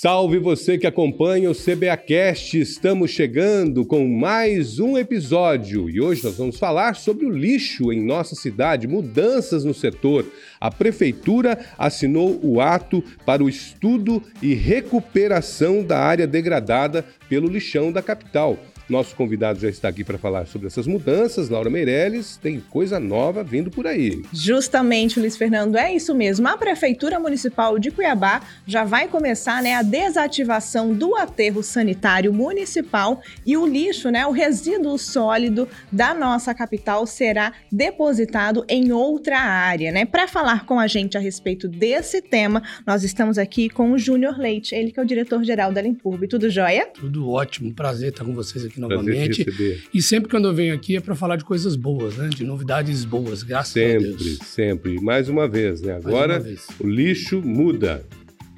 Salve você que acompanha o CBAcast. Estamos chegando com mais um episódio e hoje nós vamos falar sobre o lixo em nossa cidade, mudanças no setor. A prefeitura assinou o ato para o estudo e recuperação da área degradada pelo lixão da capital. Nosso convidado já está aqui para falar sobre essas mudanças. Laura Meirelles tem coisa nova vindo por aí. Justamente, Luiz Fernando, é isso mesmo. A Prefeitura Municipal de Cuiabá já vai começar né, a desativação do aterro sanitário municipal e o lixo, né, o resíduo sólido da nossa capital será depositado em outra área. Né? Para falar com a gente a respeito desse tema, nós estamos aqui com o Júnior Leite, ele que é o diretor-geral da Limpurb. Tudo jóia? Tudo ótimo, prazer estar com vocês aqui aqui novamente. E sempre quando eu venho aqui é para falar de coisas boas, né? De novidades boas, graças sempre, a Deus. Sempre, sempre. Mais uma vez, né? Agora vez. o lixo muda.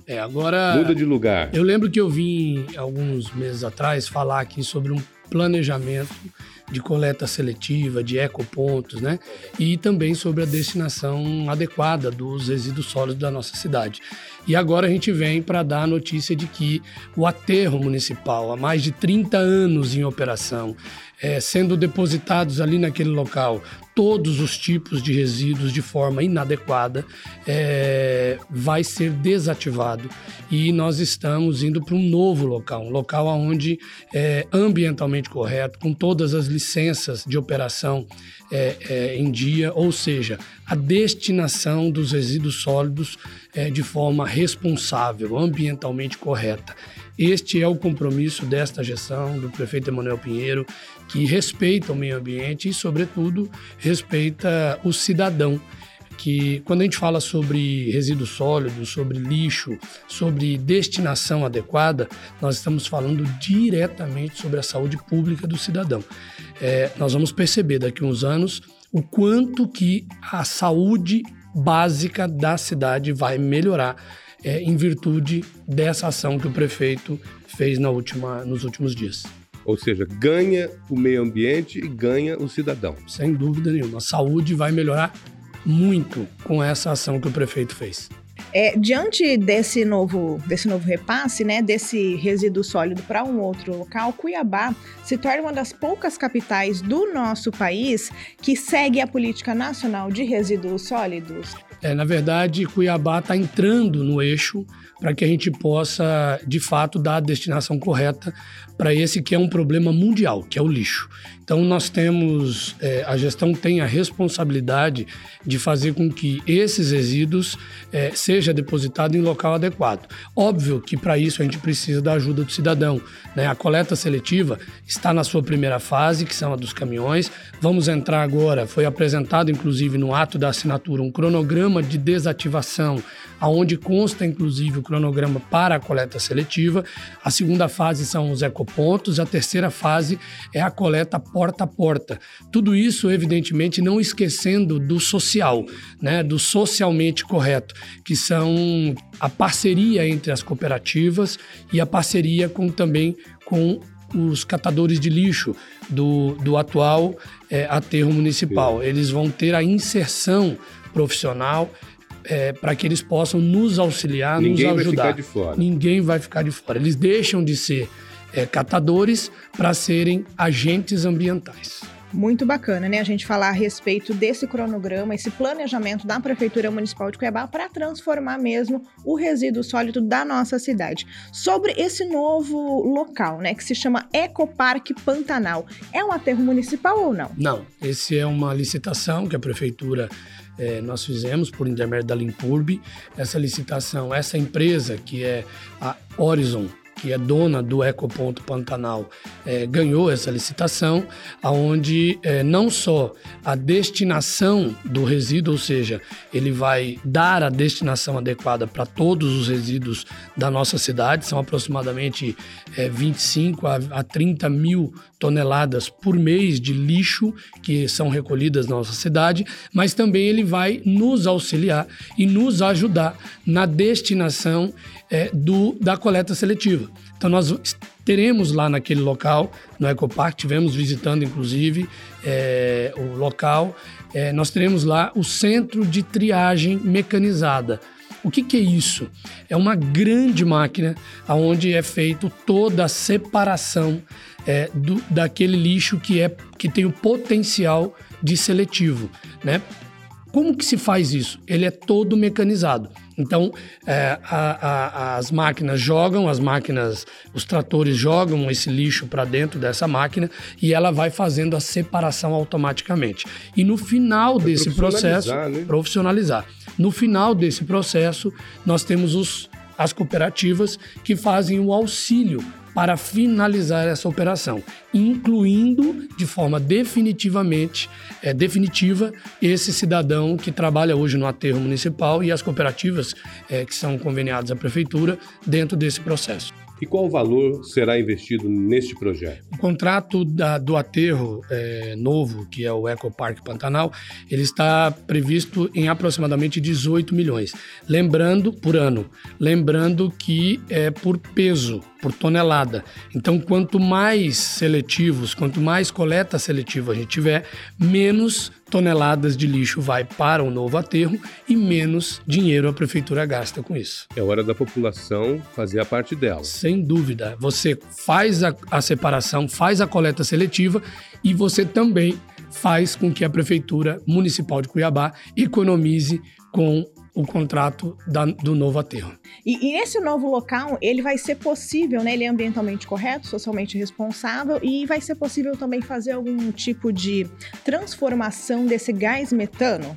É, agora. Muda de lugar. Eu lembro que eu vim alguns meses atrás falar aqui sobre um planejamento de coleta seletiva, de ecopontos, né? E também sobre a destinação adequada dos resíduos sólidos da nossa cidade. E agora a gente vem para dar a notícia de que o aterro municipal, há mais de 30 anos em operação, é, sendo depositados ali naquele local todos os tipos de resíduos de forma inadequada, é, vai ser desativado. E nós estamos indo para um novo local, um local onde é ambientalmente correto, com todas as licenças de operação é, é, em dia, ou seja, a destinação dos resíduos sólidos é, de forma responsável, ambientalmente correta. Este é o compromisso desta gestão do prefeito Emanuel Pinheiro, que respeita o meio ambiente e, sobretudo, respeita o cidadão que quando a gente fala sobre resíduos sólidos, sobre lixo, sobre destinação adequada, nós estamos falando diretamente sobre a saúde pública do cidadão. É, nós vamos perceber daqui a uns anos o quanto que a saúde básica da cidade vai melhorar é, em virtude dessa ação que o prefeito fez na última, nos últimos dias. Ou seja, ganha o meio ambiente e ganha o cidadão. Sem dúvida nenhuma. A saúde vai melhorar muito com essa ação que o prefeito fez. É, diante desse novo, desse novo repasse, né, desse resíduo sólido para um outro local, Cuiabá se torna uma das poucas capitais do nosso país que segue a política nacional de resíduos sólidos. É, na verdade, Cuiabá está entrando no eixo para que a gente possa, de fato, dar a destinação correta para esse que é um problema mundial, que é o lixo. Então, nós temos, é, a gestão tem a responsabilidade de fazer com que esses resíduos é, seja depositado em local adequado. Óbvio que para isso a gente precisa da ajuda do cidadão. Né? A coleta seletiva está na sua primeira fase, que são a dos caminhões. Vamos entrar agora, foi apresentado inclusive no ato da assinatura um cronograma de desativação, aonde consta inclusive o cronograma para a coleta seletiva. A segunda fase são os ecopontos, a terceira fase é a coleta porta a porta. Tudo isso, evidentemente, não esquecendo do social, né? do socialmente correto, que são a parceria entre as cooperativas e a parceria com também com os catadores de lixo do, do atual é, aterro municipal. Eles vão ter a inserção profissional é, para que eles possam nos auxiliar, Ninguém nos ajudar. Vai ficar de fora. Ninguém vai ficar de fora. Eles deixam de ser é, catadores para serem agentes ambientais. Muito bacana, né? A gente falar a respeito desse cronograma, esse planejamento da Prefeitura Municipal de Cuiabá para transformar mesmo o resíduo sólido da nossa cidade. Sobre esse novo local, né, que se chama Ecoparque Pantanal. É um aterro municipal ou não? Não. Esse é uma licitação que a Prefeitura é, nós fizemos por intermédio da Limpurb. Essa licitação, essa empresa que é a Horizon que é dona do Ecoponto Pantanal, é, ganhou essa licitação, aonde é, não só a destinação do resíduo, ou seja, ele vai dar a destinação adequada para todos os resíduos da nossa cidade, são aproximadamente é, 25 a, a 30 mil toneladas por mês de lixo que são recolhidas na nossa cidade, mas também ele vai nos auxiliar e nos ajudar na destinação é, do, da coleta seletiva. Então, nós teremos lá naquele local, no Ecopark, tivemos visitando inclusive é, o local, é, nós teremos lá o centro de triagem mecanizada O que, que é isso? É uma grande máquina onde é feito toda a separação é, do, daquele lixo que, é, que tem o potencial de seletivo, né? Como que se faz isso? Ele é todo mecanizado. Então, é, a, a, as máquinas jogam, as máquinas, os tratores jogam esse lixo para dentro dessa máquina e ela vai fazendo a separação automaticamente. E no final desse processo, né? profissionalizar. No final desse processo, nós temos os, as cooperativas que fazem o auxílio para finalizar essa operação, incluindo de forma definitivamente é, definitiva esse cidadão que trabalha hoje no aterro municipal e as cooperativas é, que são conveniadas à prefeitura dentro desse processo. E qual o valor será investido neste projeto? O contrato da, do aterro é, novo, que é o Ecopark Pantanal, ele está previsto em aproximadamente 18 milhões. Lembrando, por ano, lembrando que é por peso, por tonelada. Então, quanto mais seletivos, quanto mais coleta seletiva a gente tiver, menos toneladas de lixo vai para o novo aterro e menos dinheiro a prefeitura gasta com isso. É hora da população fazer a parte dela. Sem dúvida. Você faz a, a separação, faz a coleta seletiva e você também faz com que a prefeitura municipal de Cuiabá economize com o contrato da, do novo aterro. E, e esse novo local, ele vai ser possível, né? Ele é ambientalmente correto, socialmente responsável e vai ser possível também fazer algum tipo de transformação desse gás metano?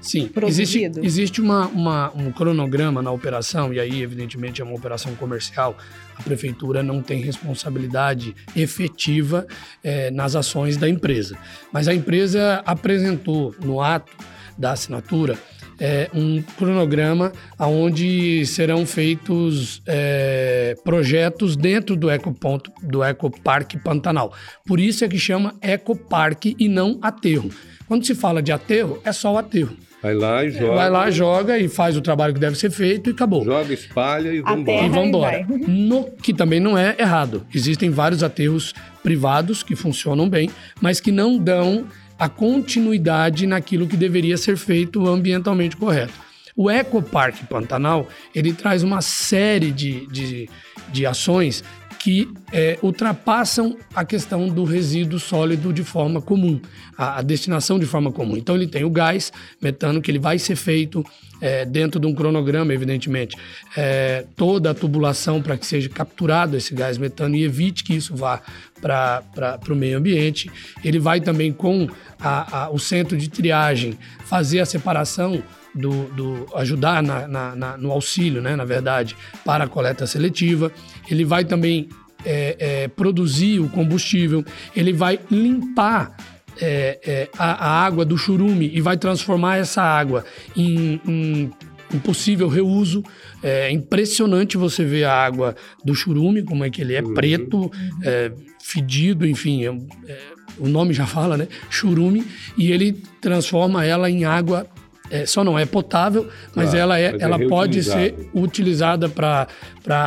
Sim, existe, existe uma, uma, um cronograma na operação, e aí, evidentemente, é uma operação comercial. A prefeitura não tem responsabilidade efetiva é, nas ações da empresa. Mas a empresa apresentou no ato da assinatura é, um cronograma onde serão feitos é, projetos dentro do Ecoponto, do Ecoparque Pantanal. Por isso é que chama Ecoparque e não aterro. Quando se fala de aterro, é só o aterro. Vai lá e joga. Vai lá, joga e faz o trabalho que deve ser feito e acabou. Joga, espalha e vambora. E vambora. No, que também não é errado. Existem vários aterros privados que funcionam bem, mas que não dão a continuidade naquilo que deveria ser feito ambientalmente correto. O Ecoparque Pantanal, ele traz uma série de, de, de ações que é, ultrapassam a questão do resíduo sólido de forma comum, a, a, destinação de forma comum. Então ele tem o gás metano que ele vai ser feito é, dentro de um cronograma, evidentemente, é, toda a tubulação para que seja capturado esse gás metano e evite que isso vá para o meio ambiente. Ele vai também com a, a, o centro de triagem fazer a separação do, do ajudar na, na, na, no auxílio, né, na verdade, para a coleta seletiva. Ele vai também é, é, produzir o combustível, ele vai limpar é, é, a, a, água do churume e vai transformar essa água em, em, em possível reuso. É impressionante você ver a água do churume, como é que ele é uhum. preto, é, fedido, enfim, é, é, o nome já fala, né? Churume, e ele transforma ela em água é, só não é potável, mas claro, ela, é, mas é ela pode ser utilizada para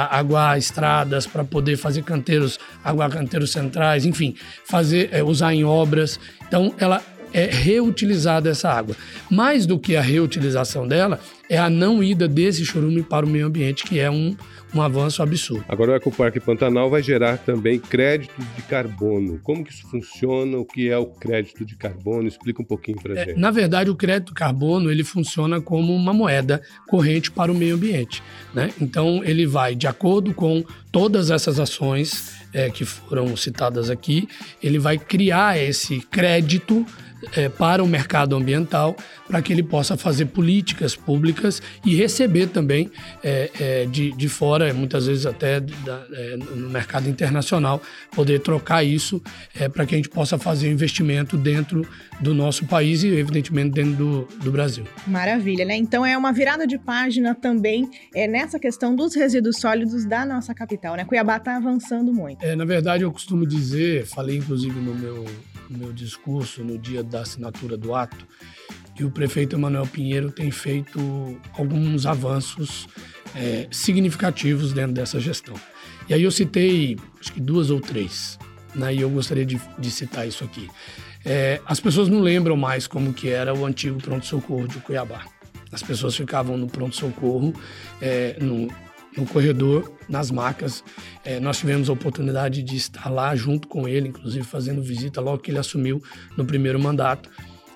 aguar estradas, para poder fazer canteiros, aguar canteiros centrais, enfim, fazer é, usar em obras. Então, ela é reutilizada essa água. Mais do que a reutilização dela, é a não ida desse chorume para o meio ambiente, que é um, um avanço absurdo. Agora o Ecoparque Pantanal vai gerar também créditos de carbono. Como que isso funciona? O que é o crédito de carbono? Explica um pouquinho para é, gente. Na verdade, o crédito carbono ele funciona como uma moeda corrente para o meio ambiente. Né? Então ele vai de acordo com todas essas ações é, que foram citadas aqui, ele vai criar esse crédito é, para o mercado ambiental, para que ele possa fazer políticas públicas e receber também é, é, de, de fora, muitas vezes até da, é, no mercado internacional, poder trocar isso é, para que a gente possa fazer investimento dentro do nosso país e, evidentemente, dentro do, do Brasil. Maravilha, né? Então é uma virada de página também é, nessa questão dos resíduos sólidos da nossa capital, né? Cuiabá está avançando muito. É, na verdade, eu costumo dizer, falei inclusive no meu no meu discurso no dia da assinatura do ato, que o prefeito Emanuel Pinheiro tem feito alguns avanços é, significativos dentro dessa gestão. E aí eu citei, acho que duas ou três, né, e eu gostaria de, de citar isso aqui. É, as pessoas não lembram mais como que era o antigo pronto-socorro de Cuiabá. As pessoas ficavam no pronto-socorro, é, no, no corredor, nas macas. É, nós tivemos a oportunidade de estar lá junto com ele, inclusive fazendo visita logo que ele assumiu no primeiro mandato.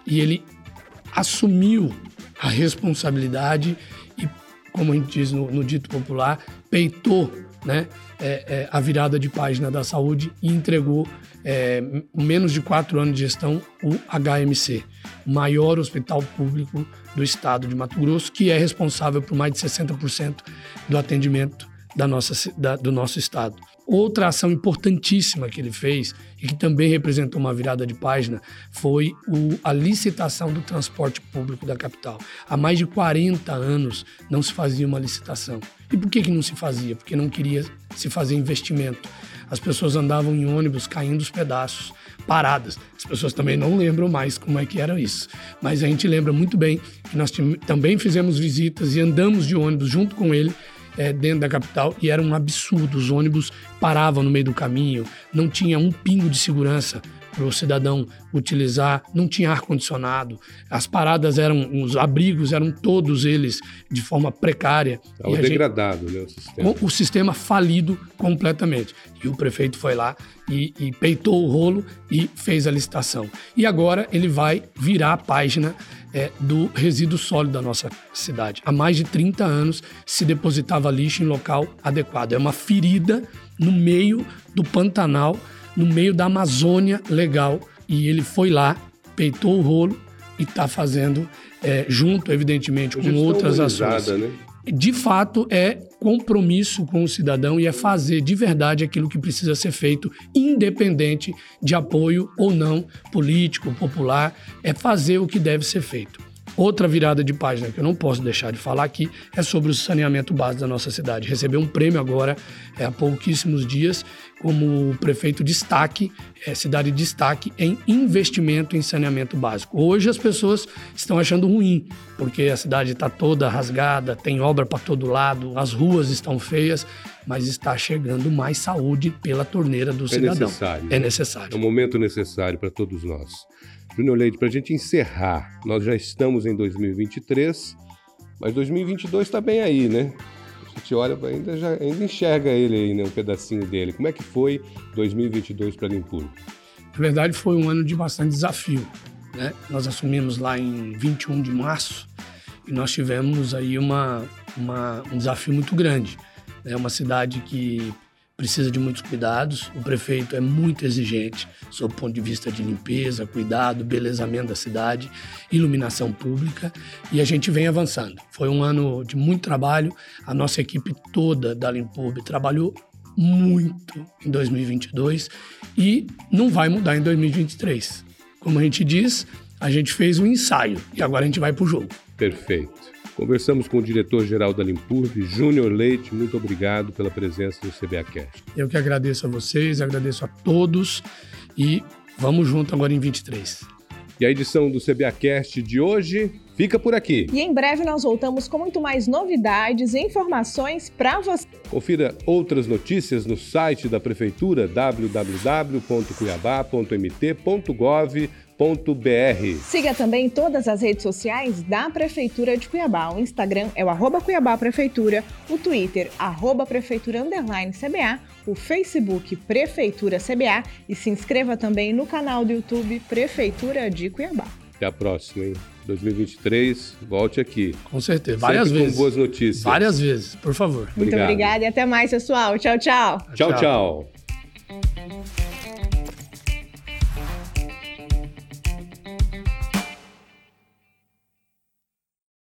E ele assumiu a responsabilidade e, como a gente diz no, no dito popular, peitou né, é, é, a virada de página da saúde e entregou, é, menos de quatro anos de gestão, o HMC, o maior hospital público do estado de Mato Grosso, que é responsável por mais de 60% do atendimento da nossa, da, do nosso estado. Outra ação importantíssima que ele fez e que também representou uma virada de página foi o, a licitação do transporte público da capital. Há mais de 40 anos não se fazia uma licitação. E por que, que não se fazia? Porque não queria se fazer investimento. As pessoas andavam em ônibus caindo os pedaços, paradas. As pessoas também não lembram mais como é que era isso. Mas a gente lembra muito bem que nós também fizemos visitas e andamos de ônibus junto com ele é, dentro da capital e era um absurdo. Os ônibus paravam no meio do caminho, não tinha um pingo de segurança para o cidadão utilizar, não tinha ar-condicionado, as paradas eram, os abrigos eram todos eles de forma precária. Estava degradado, gente, né, o sistema. O sistema falido completamente. E o prefeito foi lá e, e peitou o rolo e fez a licitação. E agora ele vai virar a página é, do resíduo sólido da nossa cidade. Há mais de 30 anos se depositava lixo em local adequado. É uma ferida no meio do Pantanal, no meio da Amazônia legal. E ele foi lá, peitou o rolo e está fazendo, é, junto, evidentemente, com outras ações. Né? De fato, é compromisso com o cidadão e é fazer de verdade aquilo que precisa ser feito, independente de apoio ou não político, popular, é fazer o que deve ser feito. Outra virada de página que eu não posso deixar de falar aqui é sobre o saneamento básico da nossa cidade. Recebeu um prêmio agora, é, há pouquíssimos dias, como prefeito destaque, é, cidade destaque em investimento em saneamento básico. Hoje as pessoas estão achando ruim, porque a cidade está toda rasgada, tem obra para todo lado, as ruas estão feias, mas está chegando mais saúde pela torneira do é cidadão. Necessário, é necessário. É um momento necessário para todos nós. Júnior Leite, para a gente encerrar, nós já estamos em 2023, mas 2022 está bem aí, né? A gente olha, ainda, já, ainda enxerga ele aí, né? Um pedacinho dele. Como é que foi 2022 para Limpurgo? Na verdade, foi um ano de bastante desafio. Né? Nós assumimos lá em 21 de março e nós tivemos aí uma, uma um desafio muito grande. É uma cidade que precisa de muitos cuidados. O prefeito é muito exigente sob o ponto de vista de limpeza, cuidado, belezamento da cidade, iluminação pública e a gente vem avançando. Foi um ano de muito trabalho. A nossa equipe toda da Limpub trabalhou muito em 2022 e não vai mudar em 2023. Como a gente diz, a gente fez um ensaio e agora a gente vai para o jogo. Perfeito. Conversamos com o diretor-geral da Limpurv, Júnior Leite. Muito obrigado pela presença no CBAcast. Eu que agradeço a vocês, agradeço a todos e vamos junto agora em 23. E a edição do CBAcast de hoje fica por aqui. E em breve nós voltamos com muito mais novidades e informações para você. Confira outras notícias no site da Prefeitura www.cuiabá.mt.gov.br Siga também todas as redes sociais da Prefeitura de Cuiabá. O Instagram é o arroba Cuiabá Prefeitura, o Twitter, arroba Prefeitura Underline CBA, o Facebook Prefeitura CBA e se inscreva também no canal do YouTube Prefeitura de Cuiabá. Até a próxima, hein? 2023, volte aqui. Com certeza, várias Sempre vezes. com boas notícias. Várias vezes, por favor. Muito obrigada e até mais, pessoal. Tchau, tchau. Tchau, tchau. tchau.